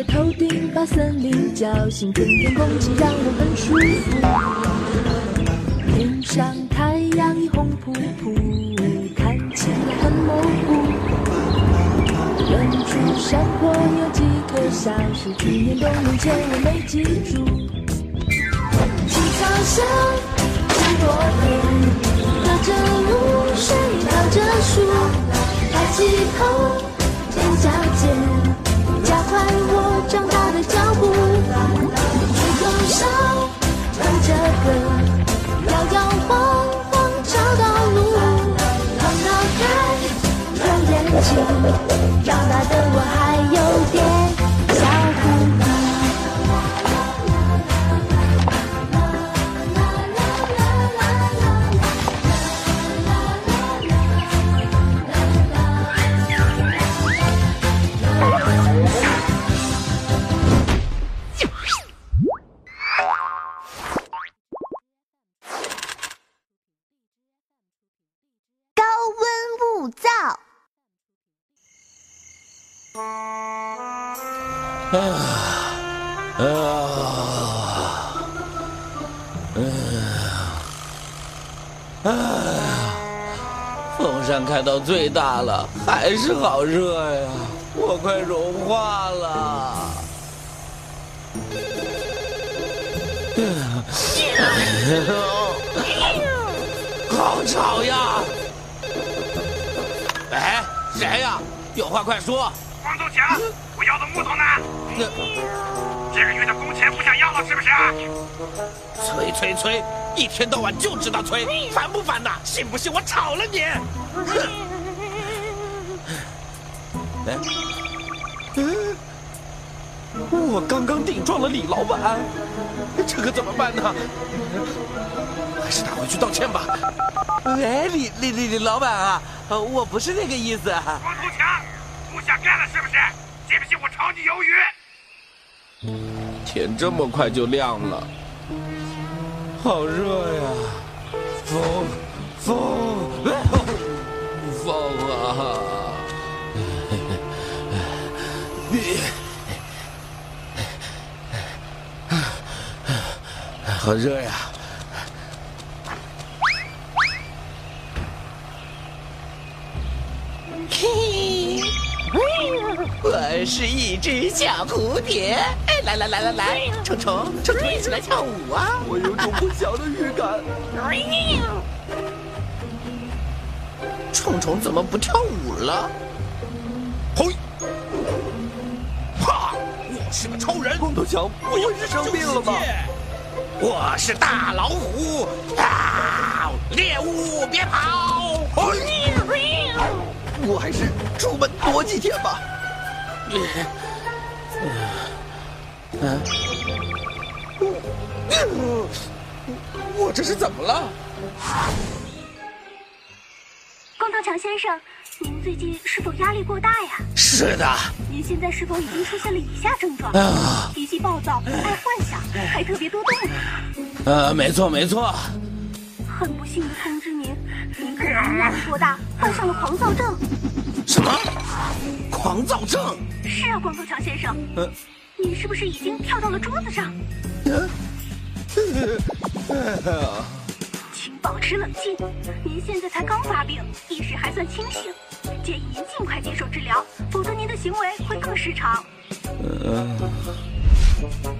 在头顶把森林叫醒，春天空气让我很舒服。天上太阳已红扑扑，看起来很模糊。远处山坡有几棵小树，去年冬眠前我没记住。青草香，山坡边。绕着露水，靠着树，抬起头，踮脚尖，唱着歌，摇摇晃晃找到路。放脑袋，揉眼睛，长大的我还有点啊啊！哎、啊、呀风扇开到最大了，还是好热呀！我快融化了。好吵呀！哎，谁呀？有话快说。光头强，我要的木头呢？那这个月的工钱不想要了是不是？催催催，一天到晚就知道催，烦不烦呐？信不信我炒了你？哼！哎，嗯，我刚刚顶撞了李老板，这可怎么办呢？还是打回去道歉吧。哎，李李李李老板啊，呃我不是那个意思。光头强，不想干了是不是？信不信我炒你鱿鱼？天这么快就亮了，好热呀！风，风，风啊！好热呀！是一只小蝴蝶。哎，来来来来来，虫虫虫虫，一起来跳舞啊！我有种不祥的预感。虫虫怎么不跳舞了？嘿，哈！我是个超人，光头强，不会是生病了吧？我是大老虎啊！猎物别跑！嘿我还是出门躲几天吧。嗯，我这是怎么了？光头强先生，您最近是否压力过大呀？是的，您现在是否已经出现了以下症状？啊，脾气暴躁，爱幻想，还特别多动呢。呃，没错没错，很不幸的通知您，您可能压力过大，患上了狂躁症。什么？狂躁症？是啊，光头强先生，呃，你是不是已经跳到了桌子上？请保持冷静，您现在才刚发病，意识还算清醒，建议您尽快接受治疗，否则您的行为会更失常。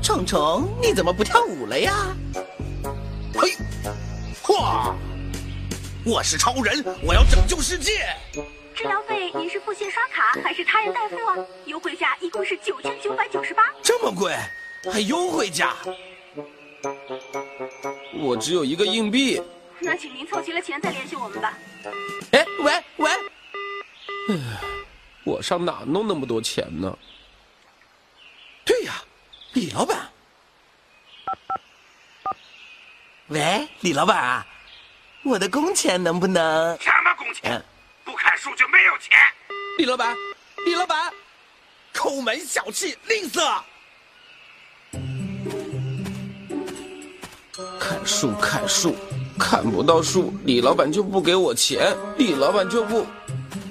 程程，你怎么不跳舞了呀？嘿，嚯！我是超人，我要拯救世界。治疗费您是付现刷卡还是他人代付啊？优惠价一共是九千九百九十八。这么贵，还优惠价？我只有一个硬币。那请您凑齐了钱再联系我们吧。哎，喂喂，我上哪弄那么多钱呢？对呀，李老板。喂，李老板啊，我的工钱能不能？什么工钱？嗯，树就没有钱。李老板，李老板，抠门小气吝啬。砍树砍树，砍不到树，李老板就不给我钱，李老板就不，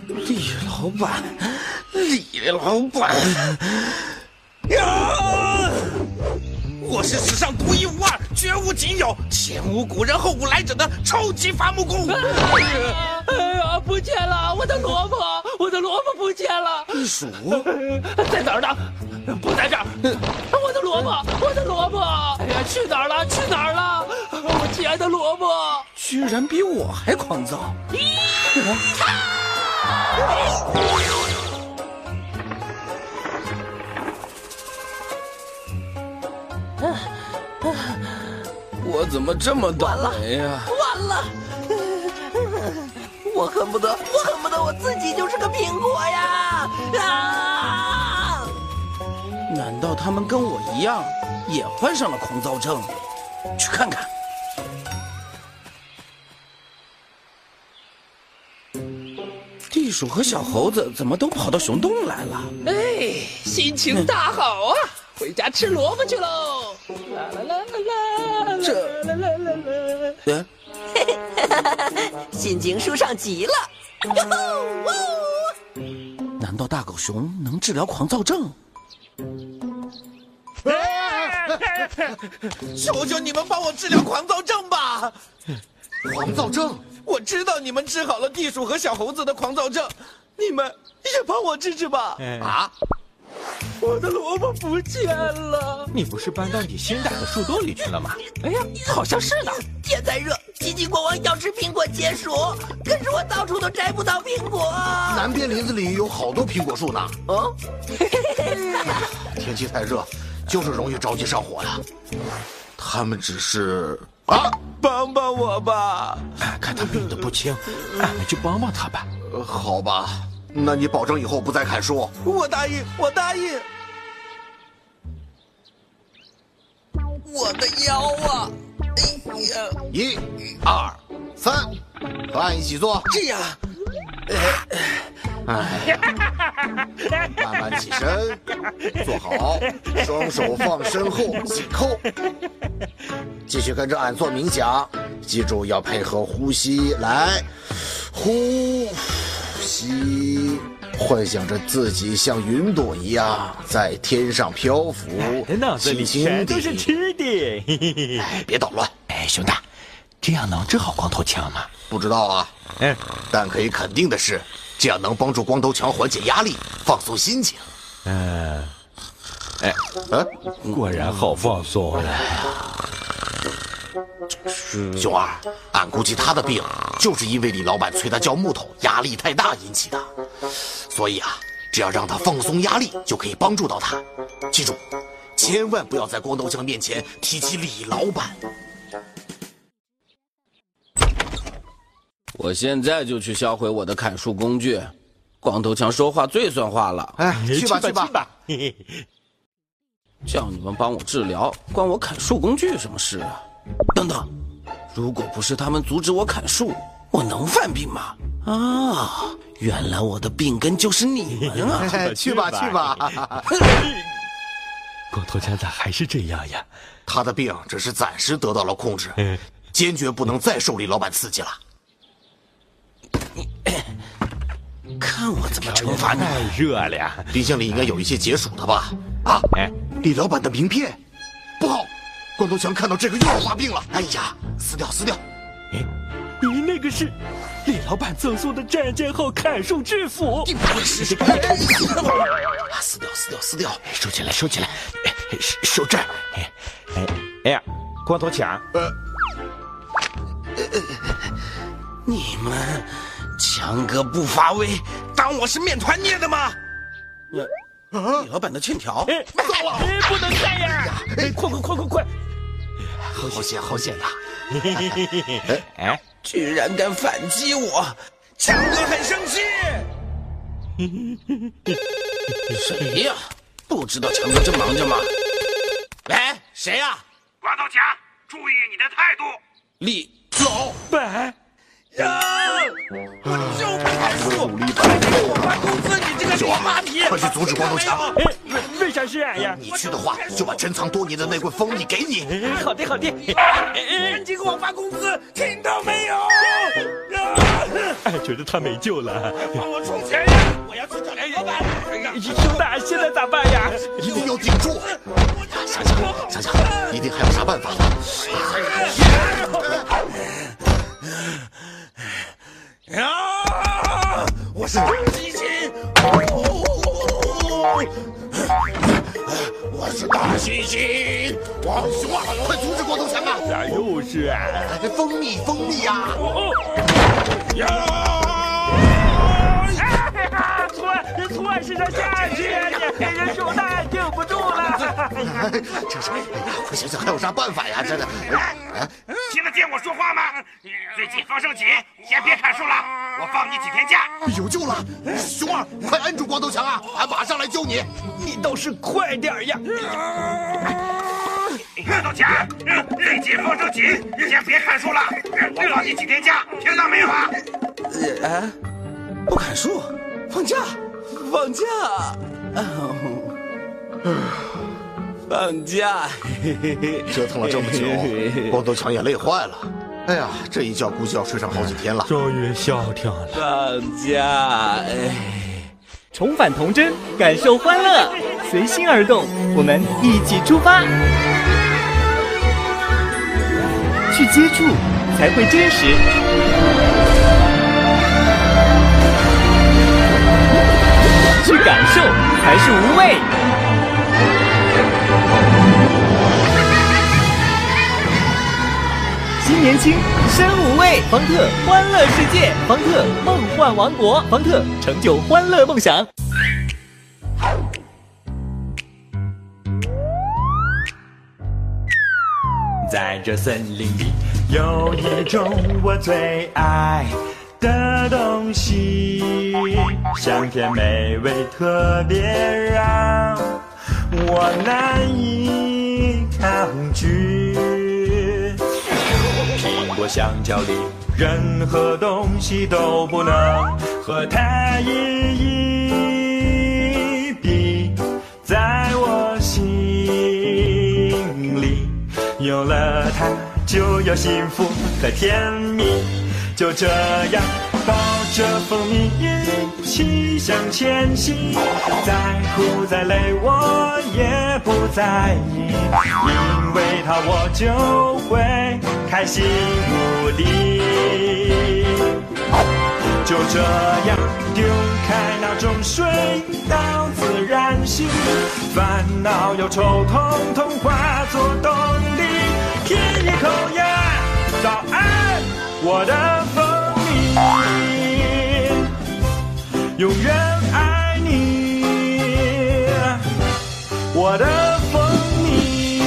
李老板，李老板，呀！我是史上独一无二、无仅有、前无古人后无来者的超级伐木工。哎呀，不见了！我的萝卜，我的萝卜不见了！地鼠在哪儿呢？不在这儿。我的萝卜，我的萝卜！哎呀，去哪儿了？去哪儿了？我亲爱的萝卜，居然比我还狂躁！我怎么这么倒霉呀、完了！我恨不得，我恨不得我自己就是个苹果呀！啊！难道他们跟我一样，也患上了狂躁症？去看看。地鼠和小猴子怎么都跑到熊洞来了？哎，心情大好啊！回家吃萝卜去喽！啦啦啦！这啦啦啦啦！呃，心情舒畅极了。难道大狗熊能治疗狂躁症？求求你们帮我治疗狂躁症吧！狂躁症，我知道你们治好了地鼠和小猴子的狂躁症，你们也帮我治治吧！啊！我的萝卜不见了！你不是搬到你新打的树洞里去了吗？哎呀，好像是呢。天再热，吉吉国王要吃苹果解暑，可是我到处都摘不到苹果。南边林子里有好多苹果树呢。啊，天气太热，就是容易着急上火呀。他们只是啊，帮帮我吧！看他病得不轻，俺们就帮帮他吧。呃好吧，那你保证以后不再砍树？我答应，我答应。我的腰啊！哎呀，一、二、三，和俺一起做。这样，哎，慢慢起身，坐好，双手放身后紧扣，继续跟着俺做冥想，记住要配合呼吸，来，呼吸，幻想着自己像云朵一样在天上漂浮，脑子里轻轻全都是。吃的。嘿嘿嘿哎，别捣乱，哎，熊大，这样能治好光头强吗？不知道啊，嗯，但可以肯定的是，这样能帮助光头强缓解压力，放松心情。嗯，哎，嗯，果然好放松呀。熊二，俺估计他的病就是因为李老板催他叫木头，压力太大引起的。所以啊，只要让他放松压力，就可以帮助到他。记住，千万不要在光头强面前提起李老板。我现在就去销毁我的砍树工具。光头强说话最算话了，哎，去吧去吧。吧。嘿嘿叫你们帮我治疗，关我砍树工具什么事啊？等等，如果不是他们阻止我砍树，我能犯病吗？啊，原来我的病根就是你们啊！哎去吧去吧。光头强咋还是这样呀？他的病只是暂时得到了控制，嗯，坚决不能再受李老板刺激了。看我怎么惩罚你太！热了呀。冰箱里应该有一些解暑的吧？啊，哎，李老板的名片！光头强看到这个又要发病了。哎呀，撕掉撕掉！哎，咦，那个是李老板赠送的战舰号砍树制服。定不会是哎哎啊撕掉撕掉撕掉！收起来，收起来，哎，收收这儿。哎，哎，哎呀，光头强，呃，你们强哥不发威，当我是面团捏的吗？呃，李老板的欠条，哎，糟了，哎，不能这样！哎，快快快快快！好险好险呐！哎，居然敢反击我，强哥很生气。谁呀？不知道强哥正忙着吗？喂，谁呀？光头强，注意你的态度。立走，白。呀！我就不看书，快给我发工资！你这个李妈皮，快去阻止光头强！哎，为为啥是俺呀？你去的话，就把珍藏多年的那罐蜂蜜给你。好的，好的。赶紧给我发工资，听到没有？俺觉得他没救了，帮我充钱呀！我要去找老板。兄弟，现在咋办呀？一定要顶住！想想，想想，一定还有啥办法。啊！我是大猩猩，我是大猩猩，王熊啊，快阻止光头强啊！咋又是？蜂蜜，蜂蜜呀！呀！从从俺身上下去呀！你人手大，顶不住了。这是，哎呀，快想想还有啥办法呀！真的，听得见我说话吗？最近风声紧，先别砍树了，我放你几天假。有救了，熊二，快摁住光头强啊！俺马上来救你。你倒是快点呀！光头强，最近风声紧，先别砍树了，我放你几天假，听到没有啊？呃，不砍树，放假，放假，放假，折腾了这么久，光头强也累坏了。哎呀，这一觉估计要睡上好几天了。终于消停了。放假，哎，重返童真，感受欢乐，随心而动，我们一起出发，去接触才会真实，去感受才是无畏。新年轻，身无畏。方特欢乐世界，方特梦幻王国，方特成就欢乐梦想。在这森林里，有一种我最爱的东西，香甜美味，特别让我难以抗拒。香蕉里，任何东西都不能和它一一比，在我心里。有了它，就有幸福和甜蜜。就这样抱着蜂蜜一起向前行，再苦再累我也不在意，因为它我就会开心无敌。就这样丢开那种睡到自然醒，烦恼忧愁统统化作动力。舔一口呀，早安，我的蜂蜜，永远爱你，我的蜂蜜，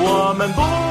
我们不。